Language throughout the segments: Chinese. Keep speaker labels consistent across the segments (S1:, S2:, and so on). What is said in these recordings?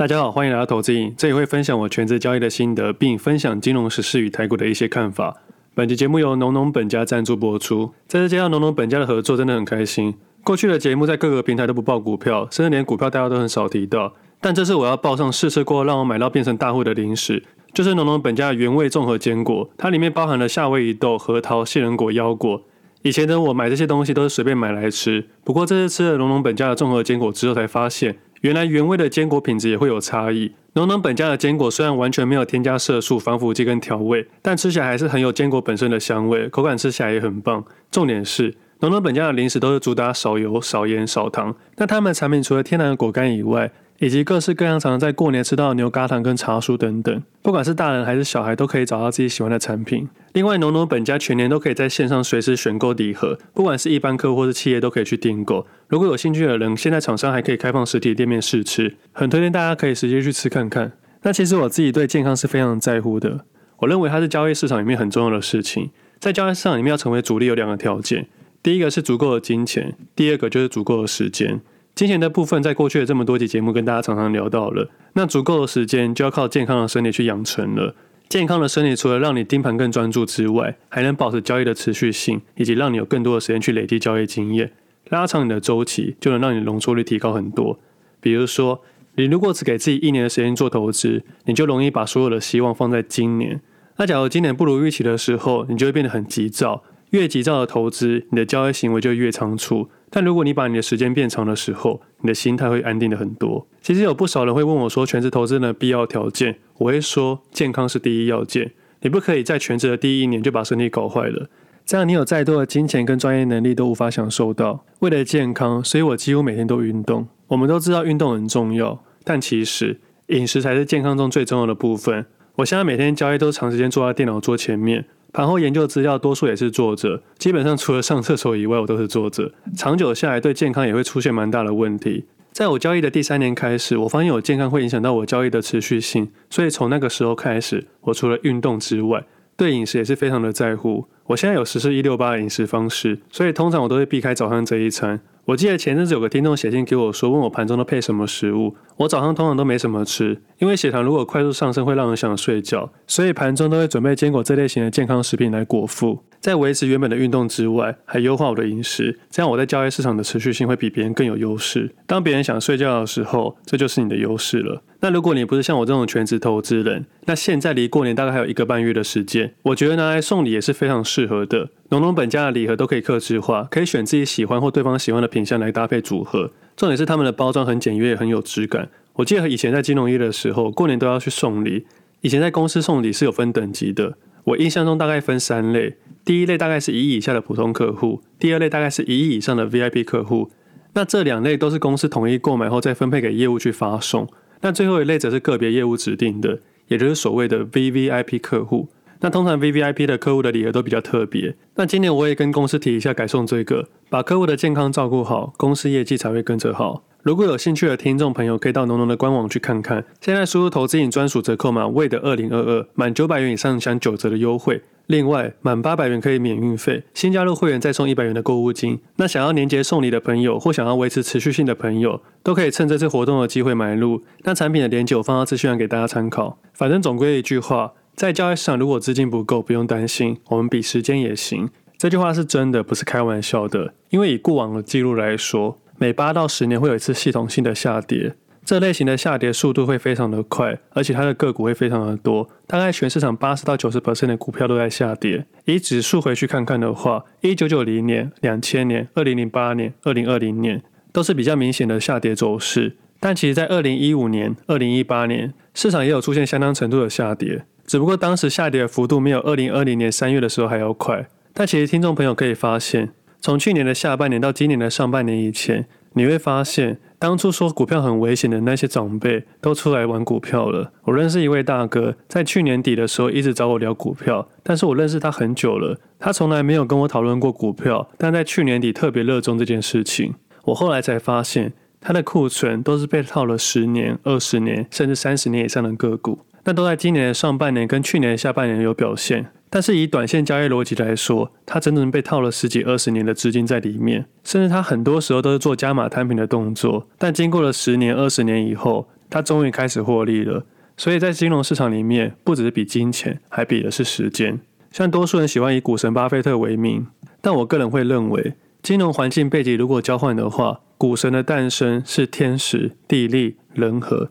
S1: 大家好，欢迎来到投资瘾，这里会分享我全职交易的心得，并分享金融时事与台股的一些看法。本期节目由农农本家赞助播出。在这接到农农本家的合作，真的很开心。过去的节目在各个平台都不报股票，甚至连股票大家都很少提到。但这次我要报上试吃过让我买到变成大户的零食，就是农农本家的原味综合坚果，它里面包含了夏威夷豆、核桃、杏仁果、腰果。以前的我买这些东西都是随便买来吃，不过这次吃了农农本家的综合坚果之后，才发现。原来原味的坚果品质也会有差异。农农本家的坚果虽然完全没有添加色素、防腐剂跟调味，但吃起来还是很有坚果本身的香味，口感吃起来也很棒。重点是，农农本家的零食都是主打少油、少盐、少糖。那他们的产品除了天然的果干以外，以及各式各样常常在过年吃到的牛轧糖跟茶酥等等，不管是大人还是小孩都可以找到自己喜欢的产品。另外，农农本家全年都可以在线上随时选购礼盒，不管是一般客户或是企业都可以去订购。如果有兴趣的人，现在厂商还可以开放实体店面试吃，很推荐大家可以直接去吃看看。那其实我自己对健康是非常在乎的，我认为它是交易市场里面很重要的事情。在交易市场里面要成为主力有两个条件，第一个是足够的金钱，第二个就是足够的时间。金钱的部分，在过去的这么多集节目跟大家常常聊到了。那足够的时间，就要靠健康的身体去养成了。健康的身体，除了让你盯盘更专注之外，还能保持交易的持续性，以及让你有更多的时间去累积交易经验。拉长你的周期，就能让你的容错率提高很多。比如说，你如果只给自己一年的时间做投资，你就容易把所有的希望放在今年。那假如今年不如预期的时候，你就会变得很急躁。越急躁的投资，你的交易行为就越仓促。但如果你把你的时间变长的时候，你的心态会安定的很多。其实有不少人会问我说，全职投资的必要条件，我会说，健康是第一要件。你不可以在全职的第一年就把身体搞坏了，这样你有再多的金钱跟专业能力都无法享受到。为了健康，所以我几乎每天都运动。我们都知道运动很重要，但其实饮食才是健康中最重要的部分。我现在每天交易都长时间坐在电脑桌前面。盘后研究资料多数也是坐着，基本上除了上厕所以外，我都是坐着。长久下来，对健康也会出现蛮大的问题。在我交易的第三年开始，我发现我健康会影响到我交易的持续性，所以从那个时候开始，我除了运动之外，对饮食也是非常的在乎。我现在有实施一六八的饮食方式，所以通常我都会避开早上这一餐。我记得前阵子有个听众写信给我说，问我盘中都配什么食物。我早上通常都没什么吃，因为血糖如果快速上升会让人想睡觉，所以盘中都会准备坚果这类型的健康食品来果腹。在维持原本的运动之外，还优化我的饮食，这样我在交易市场的持续性会比别人更有优势。当别人想睡觉的时候，这就是你的优势了。那如果你不是像我这种全职投资人，那现在离过年大概还有一个半月的时间，我觉得拿来送礼也是非常适合的。农农本家的礼盒都可以客制化，可以选自己喜欢或对方喜欢的品相来搭配组合。重点是他们的包装很简约，也很有质感。我记得以前在金融业的时候，过年都要去送礼。以前在公司送礼是有分等级的，我印象中大概分三类。第一类大概是一亿以下的普通客户，第二类大概是一亿以上的 VIP 客户。那这两类都是公司统一购买后再分配给业务去发送。那最后一类则是个别业务指定的，也就是所谓的 VVIP 客户。那通常 VVIP 的客户的礼盒都比较特别。那今年我也跟公司提一下改送这个，把客户的健康照顾好，公司业绩才会跟着好。如果有兴趣的听众朋友，可以到农农的官网去看看。现在输入投资瘾专属折扣码 w 的二零二二”，满九百元以上享九折的优惠。另外，满八百元可以免运费。新加入会员再送一百元的购物金。那想要年节送礼的朋友，或想要维持持续性的朋友，都可以趁这次活动的机会买入。那产品的链接我放到资讯栏给大家参考。反正总归一句话，在交易市场如果资金不够，不用担心，我们比时间也行。这句话是真的，不是开玩笑的。因为以过往的记录来说，每八到十年会有一次系统性的下跌，这类型的下跌速度会非常的快，而且它的个股会非常的多，大概全市场八十到九十 percent 的股票都在下跌。以指数回去看看的话，一九九零年、两千年、二零零八年、二零二零年都是比较明显的下跌走势，但其实在二零一五年、二零一八年市场也有出现相当程度的下跌，只不过当时下跌的幅度没有二零二零年三月的时候还要快。但其实听众朋友可以发现。从去年的下半年到今年的上半年以前，你会发现，当初说股票很危险的那些长辈都出来玩股票了。我认识一位大哥，在去年底的时候一直找我聊股票，但是我认识他很久了，他从来没有跟我讨论过股票，但在去年底特别热衷这件事情。我后来才发现，他的库存都是被套了十年、二十年，甚至三十年以上的个股，那都在今年的上半年跟去年的下半年有表现。但是以短线交易逻辑来说，它真正被套了十几二十年的资金在里面，甚至它很多时候都是做加码摊平的动作。但经过了十年二十年以后，他终于开始获利了。所以在金融市场里面，不只是比金钱，还比的是时间。像多数人喜欢以股神巴菲特为名，但我个人会认为，金融环境背景如果交换的话，股神的诞生是天时、地利、人和，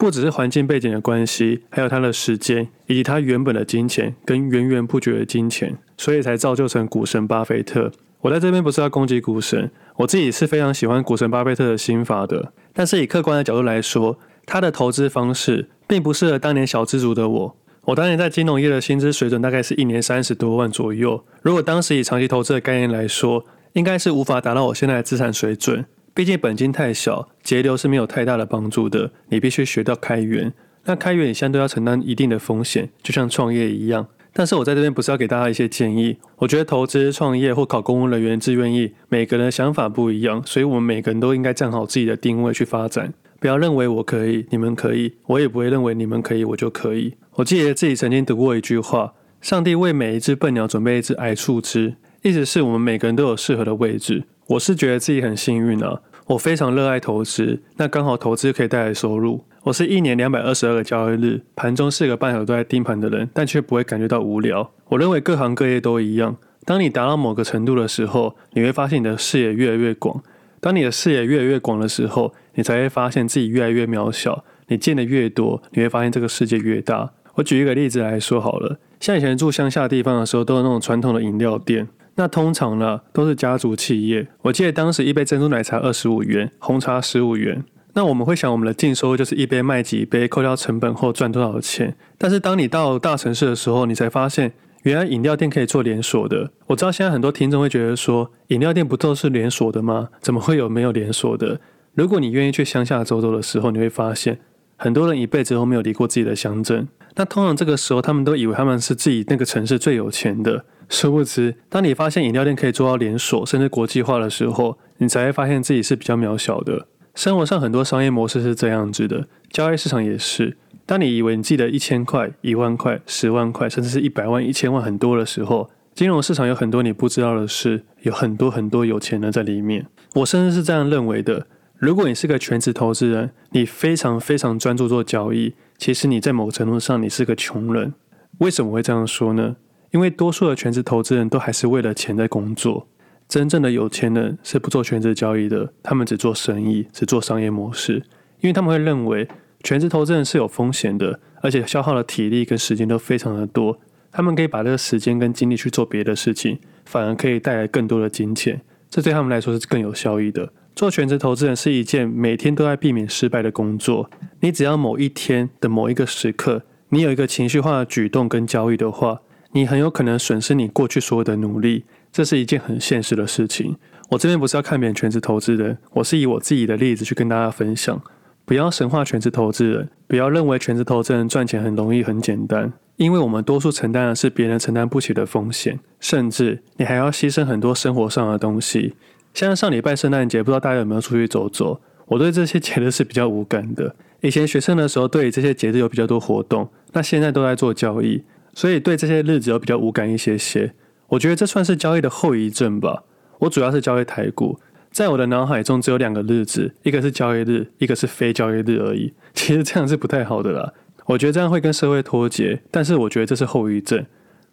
S1: 不只是环境背景的关系，还有他的时间以及他原本的金钱跟源源不绝的金钱，所以才造就成股神巴菲特。我在这边不是要攻击股神，我自己是非常喜欢股神巴菲特的心法的，但是以客观的角度来说，他的投资方式。并不适合当年小资族的我。我当年在金融业的薪资水准大概是一年三十多万左右。如果当时以长期投资的概念来说，应该是无法达到我现在的资产水准。毕竟本金太小，节流是没有太大的帮助的。你必须学到开源，那开源你相对要承担一定的风险，就像创业一样。但是我在这边不是要给大家一些建议。我觉得投资、创业或考公务人员自愿意，每个人的想法不一样，所以我们每个人都应该站好自己的定位去发展。不要认为我可以，你们可以，我也不会认为你们可以，我就可以。我记得自己曾经读过一句话：上帝为每一只笨鸟准备一只矮树枝，意思是我们每个人都有适合的位置。我是觉得自己很幸运啊，我非常热爱投资，那刚好投资可以带来收入。我是一年两百二十二个交易日，盘中四个半小时都在盯盘的人，但却不会感觉到无聊。我认为各行各业都一样，当你达到某个程度的时候，你会发现你的视野越来越广。当你的视野越来越广的时候，你才会发现自己越来越渺小。你见的越多，你会发现这个世界越大。我举一个例子来说好了，像以前住乡下地方的时候，都有那种传统的饮料店。那通常呢，都是家族企业。我记得当时一杯珍珠奶茶二十五元，红茶十五元。那我们会想，我们的净收入就是一杯卖几杯，扣掉成本后赚多少钱。但是当你到大城市的时候，你才发现。原来饮料店可以做连锁的。我知道现在很多听众会觉得说，饮料店不都是连锁的吗？怎么会有没有连锁的？如果你愿意去乡下走走的时候，你会发现，很多人一辈子都没有离过自己的乡镇。那通常这个时候，他们都以为他们是自己那个城市最有钱的。殊不知，当你发现饮料店可以做到连锁，甚至国际化的时候，你才会发现自己是比较渺小的。生活上很多商业模式是这样子的，交易市场也是。当你以为你记得一千块、一万块、十万块，甚至是一百万、一千万很多的时候，金融市场有很多你不知道的事，有很多很多有钱人在里面。我甚至是这样认为的：如果你是个全职投资人，你非常非常专注做交易，其实你在某程度上你是个穷人。为什么会这样说呢？因为多数的全职投资人都还是为了钱在工作。真正的有钱人是不做全职交易的，他们只做生意，只做商业模式，因为他们会认为。全职投资人是有风险的，而且消耗的体力跟时间都非常的多。他们可以把这个时间跟精力去做别的事情，反而可以带来更多的金钱，这对他们来说是更有效益的。做全职投资人是一件每天都在避免失败的工作。你只要某一天的某一个时刻，你有一个情绪化的举动跟交易的话，你很有可能损失你过去所有的努力。这是一件很现实的事情。我这边不是要看别人全职投资人，我是以我自己的例子去跟大家分享。不要神化全职投资人，不要认为全职投资人赚钱很容易很简单，因为我们多数承担的是别人承担不起的风险，甚至你还要牺牲很多生活上的东西。像上礼拜圣诞节，不知道大家有没有出去走走？我对这些节日是比较无感的。以前学生的时候，对这些节日有比较多活动，那现在都在做交易，所以对这些日子有比较无感一些些。我觉得这算是交易的后遗症吧。我主要是交易台股。在我的脑海中，只有两个日子，一个是交易日，一个是非交易日而已。其实这样是不太好的啦。我觉得这样会跟社会脱节，但是我觉得这是后遗症。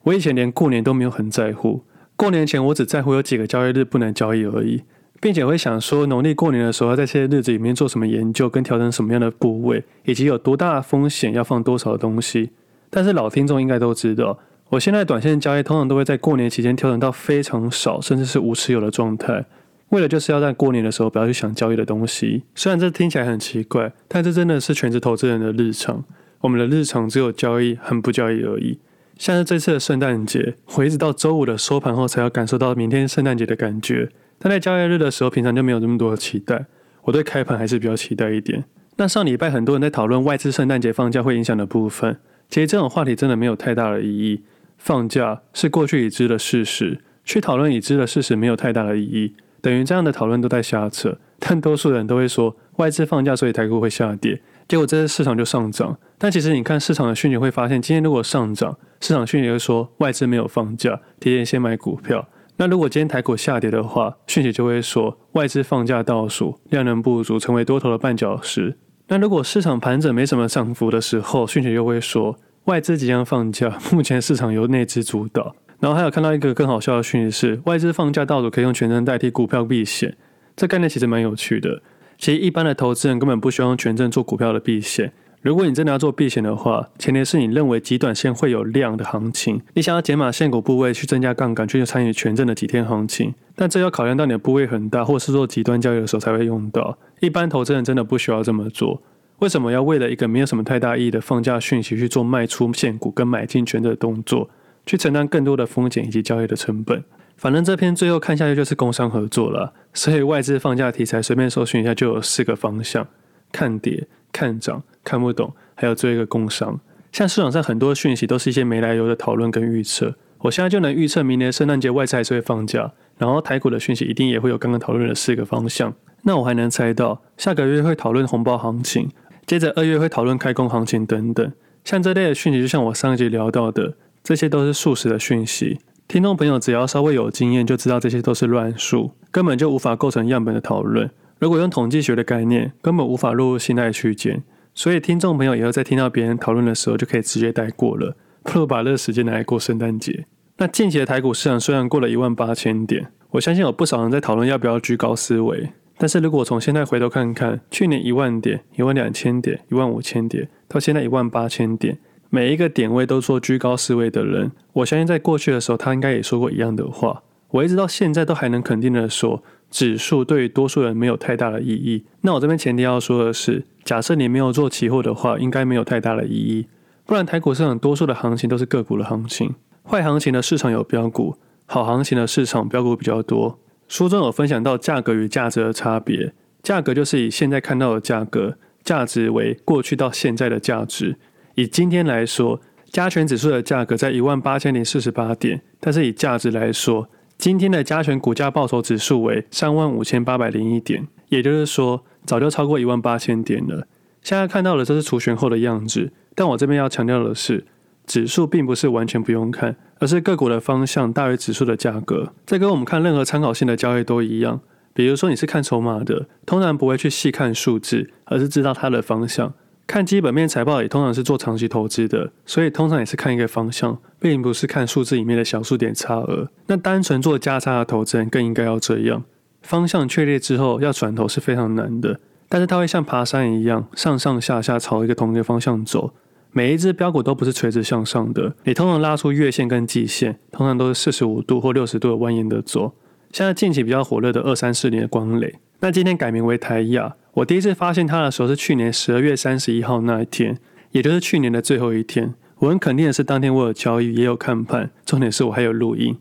S1: 我以前连过年都没有很在乎，过年前我只在乎有几个交易日不能交易而已，并且会想说农历过年的时候在这些日子里面做什么研究，跟调整什么样的部位，以及有多大的风险要放多少东西。但是老听众应该都知道，我现在短线交易通常都会在过年期间调整到非常少，甚至是无持有的状态。为了就是要在过年的时候不要去想交易的东西，虽然这听起来很奇怪，但这真的是全职投资人的日常。我们的日常只有交易和不交易而已。像是这次的圣诞节，我一直到周五的收盘后才要感受到明天圣诞节的感觉。但在交易日的时候，平常就没有这么多的期待。我对开盘还是比较期待一点。那上礼拜很多人在讨论外资圣诞节放假会影响的部分，其实这种话题真的没有太大的意义。放假是过去已知的事实，去讨论已知的事实没有太大的意义。等于这样的讨论都在瞎扯，但多数人都会说外资放假，所以台股会下跌，结果这些市场就上涨。但其实你看市场的讯息会发现，今天如果上涨，市场讯息会说外资没有放假，提前先买股票。那如果今天台股下跌的话，讯息就会说外资放假倒数，量能不足，成为多头的绊脚石。那如果市场盘整没什么上浮的时候，讯息又会说外资即将放假，目前市场由内资主导。然后还有看到一个更好笑的讯息是，外资放假到手可以用权证代替股票避险，这概念其实蛮有趣的。其实一般的投资人根本不需要用权证做股票的避险。如果你真的要做避险的话，前提是你认为极短线会有量的行情，你想要减码现股部位去增加杠杆，去参与权证的几天行情。但这要考量到你的部位很大，或是做极端交易的时候才会用到。一般投资人真的不需要这么做。为什么要为了一个没有什么太大意义的放假讯息去做卖出现股跟买进权证的动作，去承担更多的风险以及交易的成本？反正这篇最后看下去就是工商合作了，所以外资放假题材随便搜寻一下就有四个方向：看跌、看涨、看不懂，还有最后一个工商。像市场上很多讯息都是一些没来由的讨论跟预测，我现在就能预测明年圣诞节外资还是会放假，然后台股的讯息一定也会有刚刚讨论的四个方向。那我还能猜到下个月会讨论红包行情，接着二月会讨论开工行情等等。像这类的讯息，就像我上一集聊到的，这些都是速食的讯息。听众朋友只要稍微有经验，就知道这些都是乱数，根本就无法构成样本的讨论。如果用统计学的概念，根本无法落入信赖区间。所以听众朋友以后在听到别人讨论的时候，就可以直接带过了，不如把这个时间拿来过圣诞节。那近期的台股市场虽然过了一万八千点，我相信有不少人在讨论要不要居高思维。但是如果从现在回头看看，去年一万点、一万两千点、一万五千点，到现在一万八千点。每一个点位都做居高思维的人，我相信在过去的时候，他应该也说过一样的话。我一直到现在都还能肯定的说，指数对于多数人没有太大的意义。那我这边前提要说的是，假设你没有做期货的话，应该没有太大的意义。不然台股市场多数的行情都是个股的行情，坏行情的市场有标股，好行情的市场标股比较多。书中有分享到价格与价值的差别，价格就是以现在看到的价格，价值为过去到现在的价值。以今天来说，加权指数的价格在一万八千零四十八点，但是以价值来说，今天的加权股价报酬指数为三万五千八百零一点，也就是说，早就超过一万八千点了。现在看到的这是除权后的样子，但我这边要强调的是，指数并不是完全不用看，而是个股的方向大于指数的价格。这跟我们看任何参考性的交易都一样，比如说你是看筹码的，通常不会去细看数字，而是知道它的方向。看基本面财报也通常是做长期投资的，所以通常也是看一个方向，并不是看数字里面的小数点差额。那单纯做加差的投资人更应该要这样。方向确立之后，要转头是非常难的，但是它会像爬山一样，上上下下朝一个同一个方向走。每一只标股都不是垂直向上的，你通常拉出月线跟季线，通常都是四十五度或六十度的蜿蜒的走。现在近期比较火热的二三四零的光磊，那今天改名为台亚。我第一次发现它的时候是去年十二月三十一号那一天，也就是去年的最后一天。我很肯定的是，当天我有交易，也有看盘，重点是我还有录音。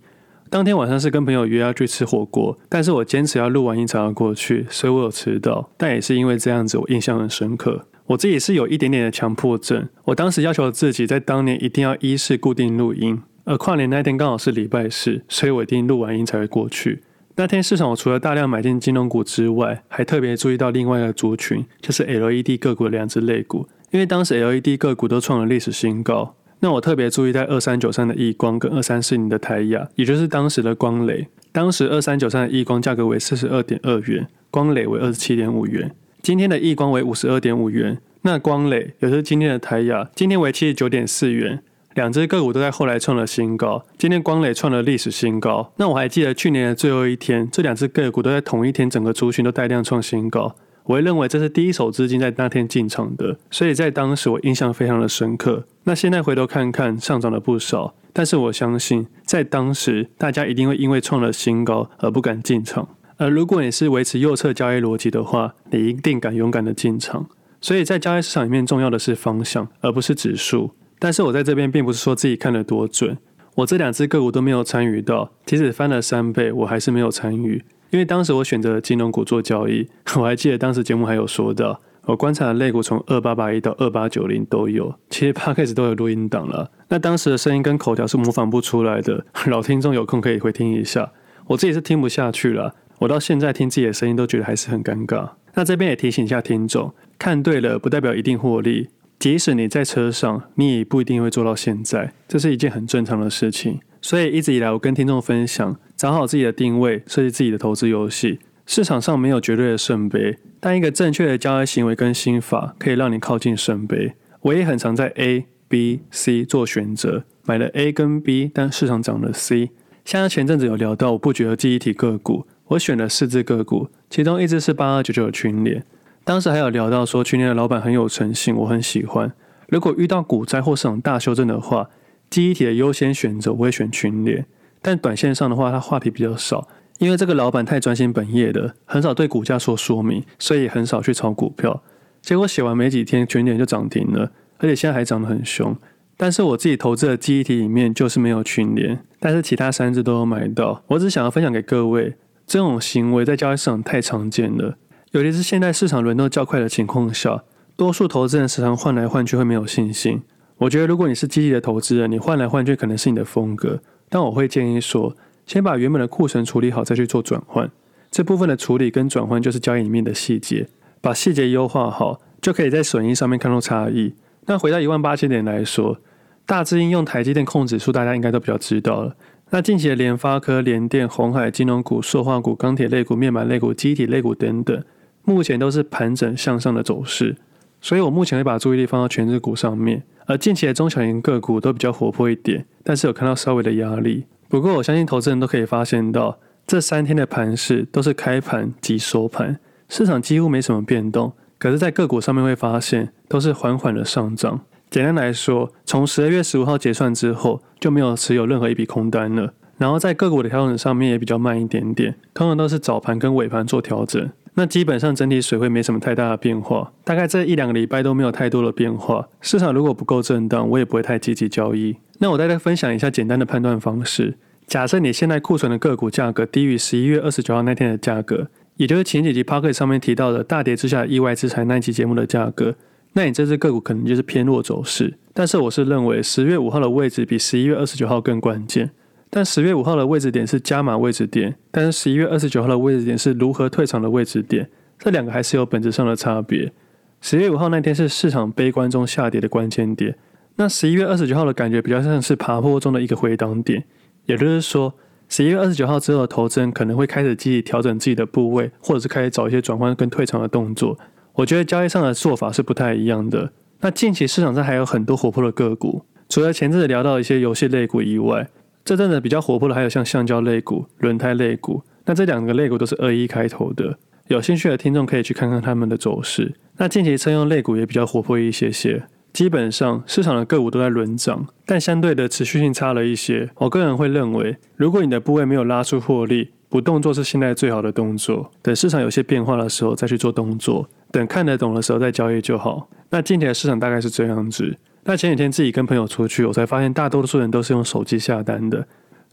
S1: 当天晚上是跟朋友约要去吃火锅，但是我坚持要录完音才要过去，所以我有迟到。但也是因为这样子，我印象很深刻。我自己是有一点点的强迫症，我当时要求自己在当年一定要依次固定录音，而跨年那天刚好是礼拜四，所以我一定录完音才会过去。那天市场，我除了大量买进金融股之外，还特别注意到另外一个族群，就是 LED 个股的两只类股，因为当时 LED 个股都创了历史新高。那我特别注意在二三九三的亿光跟二三四零的台亚，也就是当时的光磊。当时二三九三的亿光价格为四十二点二元，光磊为二十七点五元。今天的亿光为五十二点五元，那光磊也就是今天的台亚，今天为七十九点四元。两只个股都在后来创了新高，今天光磊创了历史新高。那我还记得去年的最后一天，这两只个股都在同一天，整个族群都带量创新高。我会认为这是第一手资金在那天进场的，所以在当时我印象非常的深刻。那现在回头看看，上涨了不少，但是我相信在当时大家一定会因为创了新高而不敢进场。而如果你是维持右侧交易逻辑的话，你一定敢勇敢的进场。所以在交易市场里面，重要的是方向，而不是指数。但是我在这边并不是说自己看得多准，我这两只个股都没有参与到，即使翻了三倍，我还是没有参与，因为当时我选择了金融股做交易。我还记得当时节目还有说到，我观察的类股从二八八一到二八九零都有，其实 Podcast 都有录音档了。那当时的声音跟口条是模仿不出来的，老听众有空可以回听一下。我自己是听不下去了，我到现在听自己的声音都觉得还是很尴尬。那这边也提醒一下听众，看对了不代表一定获利。即使你在车上，你也不一定会做到现在，这是一件很正常的事情。所以一直以来，我跟听众分享，找好自己的定位，设计自己的投资游戏。市场上没有绝对的圣杯，但一个正确的交易行为跟心法可以让你靠近圣杯。我也很常在 A、B、C 做选择，买了 A 跟 B，但市场涨了 C。像前阵子有聊到我不觉得记忆体个股，我选了四只个股，其中一只是八二九九的群联。当时还有聊到说群联的老板很有诚信，我很喜欢。如果遇到股灾或市场大修正的话，记忆体的优先选择我会选群联。但短线上的话，他话题比较少，因为这个老板太专心本业的，很少对股价做说明，所以很少去炒股票。结果写完没几天，群联就涨停了，而且现在还涨得很凶。但是我自己投资的记忆体里面就是没有群联，但是其他三只都有买到。我只想要分享给各位，这种行为在交易市场太常见了，尤其是现在市场轮动较快的情况下，多数投资人时常换来换去会没有信心。我觉得如果你是积极的投资人，你换来换去可能是你的风格，但我会建议说，先把原本的库存处理好，再去做转换。这部分的处理跟转换就是交易里面的细节，把细节优化好，就可以在损益上面看到差异。那回到一万八千点来说，大致应用台积电控指数，大家应该都比较知道了。那近期的联发科、联电、鸿海、金融股、塑化股、钢铁类股、面板类股、机体类股等等，目前都是盘整向上的走势。所以我目前会把注意力放到全日股上面。而近期的中小型个股都比较活泼一点，但是有看到稍微的压力。不过我相信投资人都可以发现到，这三天的盘势都是开盘即收盘，市场几乎没什么变动。可是，在个股上面会发现，都是缓缓的上涨。简单来说，从十二月十五号结算之后，就没有持有任何一笔空单了。然后在个股的调整上面也比较慢一点点，通常都是早盘跟尾盘做调整。那基本上整体水位没什么太大的变化，大概这一两个礼拜都没有太多的变化。市场如果不够震荡，我也不会太积极交易。那我再来分享一下简单的判断方式。假设你现在库存的个股价格低于十一月二十九号那天的价格。也就是前几集 Podcast 上面提到的大跌之下意外之财那一期节目的价格，那你这只个股可能就是偏弱走势。但是我是认为十月五号的位置比十一月二十九号更关键。但十月五号的位置点是加码位置点，但是十一月二十九号的位置点是如何退场的位置点，这两个还是有本质上的差别。十月五号那天是市场悲观中下跌的关键点，那十一月二十九号的感觉比较像是爬坡中的一个回档点，也就是说。十一月二十九号之后的投资人可能会开始积极调整自己的部位，或者是开始找一些转换跟退场的动作。我觉得交易上的做法是不太一样的。那近期市场上还有很多活泼的个股，除了前阵子聊到一些游戏类股以外，这阵子比较活泼的还有像橡胶类股、轮胎类股。那这两个类股都是二一开头的，有兴趣的听众可以去看看他们的走势。那近期车用类股也比较活泼一些些。基本上市场的个股都在轮涨，但相对的持续性差了一些。我个人会认为，如果你的部位没有拉出获利，不动作是现在最好的动作。等市场有些变化的时候再去做动作，等看得懂的时候再交易就好。那近期的市场大概是这样子。那前几天自己跟朋友出去，我才发现大多数人都是用手机下单的，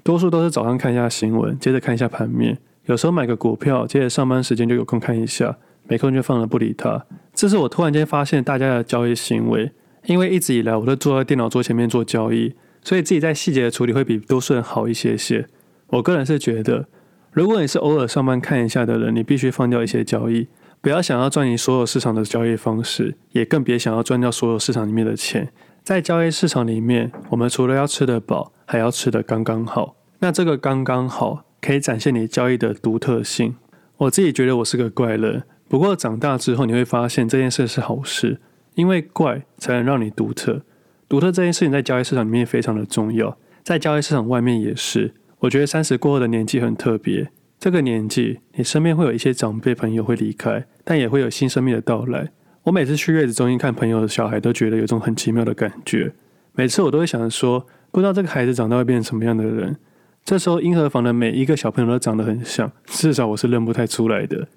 S1: 多数都是早上看一下新闻，接着看一下盘面，有时候买个股票，接着上班时间就有空看一下，没空就放了不理它。这是我突然间发现大家的交易行为。因为一直以来我都坐在电脑桌前面做交易，所以自己在细节的处理会比多数人好一些些。我个人是觉得，如果你是偶尔上班看一下的人，你必须放掉一些交易，不要想要赚赢所有市场的交易方式，也更别想要赚掉所有市场里面的钱。在交易市场里面，我们除了要吃得饱，还要吃得刚刚好。那这个刚刚好，可以展现你交易的独特性。我自己觉得我是个怪人，不过长大之后你会发现这件事是好事。因为怪才能让你独特，独特这件事情在交易市场里面非常的重要，在交易市场外面也是。我觉得三十过后的年纪很特别，这个年纪你身边会有一些长辈朋友会离开，但也会有新生命的到来。我每次去月子中心看朋友的小孩，都觉得有种很奇妙的感觉。每次我都会想着说，不知道这个孩子长大会变成什么样的人。这时候婴儿房的每一个小朋友都长得很像，至少我是认不太出来的。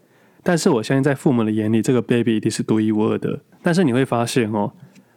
S1: 但是我相信，在父母的眼里，这个 baby 一定是独一无二的。但是你会发现哦，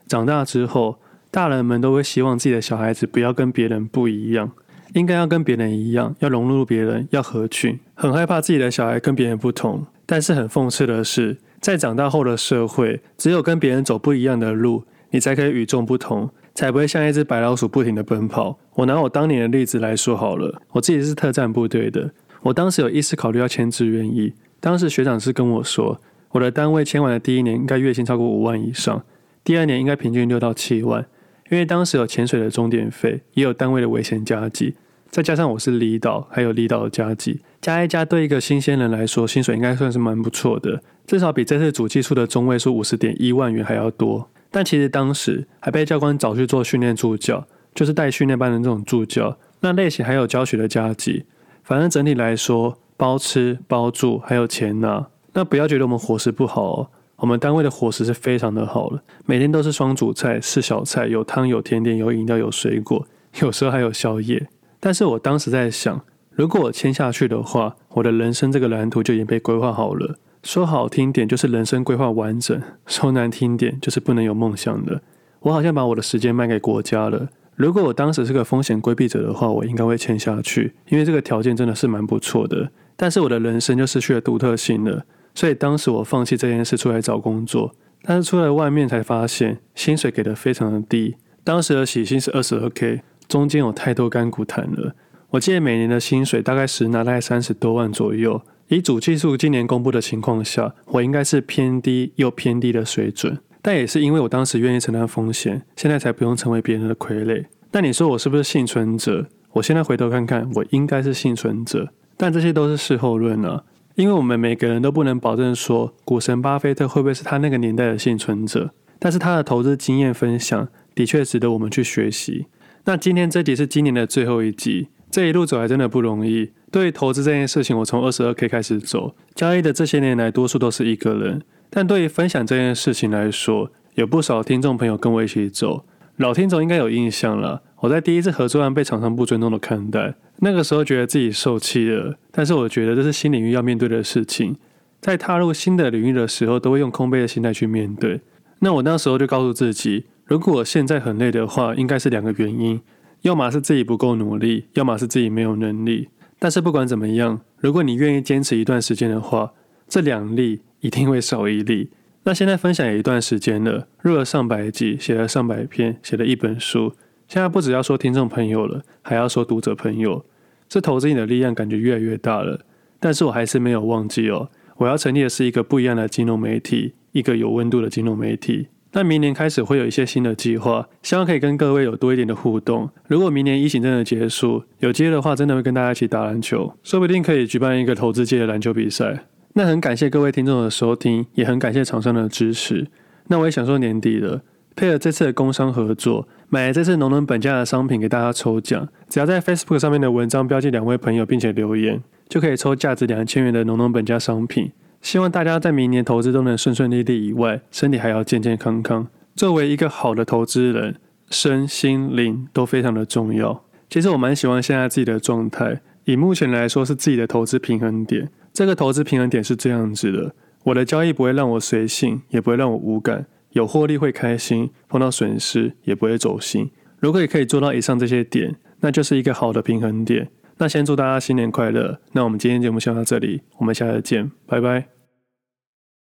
S1: 长大之后，大人们都会希望自己的小孩子不要跟别人不一样，应该要跟别人一样，要融入别人，要合群，很害怕自己的小孩跟别人不同。但是很讽刺的是，在长大后的社会，只有跟别人走不一样的路，你才可以与众不同，才不会像一只白老鼠不停地奔跑。我拿我当年的例子来说好了，我自己是特战部队的，我当时有一丝考虑要签志愿役。当时学长是跟我说，我的单位签完的第一年应该月薪超过五万以上，第二年应该平均六到七万，因为当时有潜水的钟点费，也有单位的危险加给，再加上我是离岛，还有离岛的加给，加一加，对一个新鲜人来说，薪水应该算是蛮不错的，至少比这次主技术的中位数五十点一万元还要多。但其实当时还被教官找去做训练助教，就是带训练班的这种助教，那类型还有教学的加给，反正整体来说，包吃包住还有钱拿。那不要觉得我们伙食不好哦，我们单位的伙食是非常的好了，每天都是双主菜、四小菜，有汤有甜点有饮料有水果，有时候还有宵夜。但是我当时在想，如果我签下去的话，我的人生这个蓝图就已经被规划好了。说好听点就是人生规划完整，说难听点就是不能有梦想的。我好像把我的时间卖给国家了。如果我当时是个风险规避者的话，我应该会签下去，因为这个条件真的是蛮不错的。但是我的人生就失去了独特性了，所以当时我放弃这件事出来找工作。但是出来外面才发现，薪水给的非常的低。当时的起薪是二十二 K。中间有太多干股谈了。我记得每年的薪水大概实拿大概三十多万左右。以主技术今年公布的情况下，我应该是偏低又偏低的水准。但也是因为我当时愿意承担风险，现在才不用成为别人的傀儡。但你说我是不是幸存者？我现在回头看看，我应该是幸存者。但这些都是事后论啊，因为我们每个人都不能保证说股神巴菲特会不会是他那个年代的幸存者。但是他的投资经验分享的确值得我们去学习。那今天这集是今年的最后一集，这一路走来真的不容易。对于投资这件事情，我从二十二 K 开始走，交易的这些年来，多数都是一个人。但对于分享这件事情来说，有不少听众朋友跟我一起走。老听众应该有印象了，我在第一次合作案被厂商不尊重的看待，那个时候觉得自己受气了。但是我觉得这是新领域要面对的事情，在踏入新的领域的时候，都会用空杯的心态去面对。那我那时候就告诉自己。如果现在很累的话，应该是两个原因，要么是自己不够努力，要么是自己没有能力。但是不管怎么样，如果你愿意坚持一段时间的话，这两例一定会少一例。那现在分享也一段时间了，录了上百集，写了上百篇，写了一本书。现在不只要说听众朋友了，还要说读者朋友。这投资你的力量感觉越来越大了。但是我还是没有忘记哦，我要成立的是一个不一样的金融媒体，一个有温度的金融媒体。那明年开始会有一些新的计划，希望可以跟各位有多一点的互动。如果明年疫情真的结束，有机会的话，真的会跟大家一起打篮球，说不定可以举办一个投资界的篮球比赛。那很感谢各位听众的收听，也很感谢厂商的支持。那我也想说年底了，配合这次的工商合作，买了这次农农本家的商品给大家抽奖，只要在 Facebook 上面的文章标记两位朋友，并且留言，就可以抽价值两千元的农农本家商品。希望大家在明年投资都能顺顺利利以外，身体还要健健康康。作为一个好的投资人，身心灵都非常的重要。其实我蛮喜欢现在自己的状态，以目前来说是自己的投资平衡点。这个投资平衡点是这样子的：我的交易不会让我随性，也不会让我无感，有获利会开心，碰到损失也不会走心。如果也可以做到以上这些点，那就是一个好的平衡点。那先祝大家新年快乐！那我们今天节目先到这里，我们下次见，拜拜。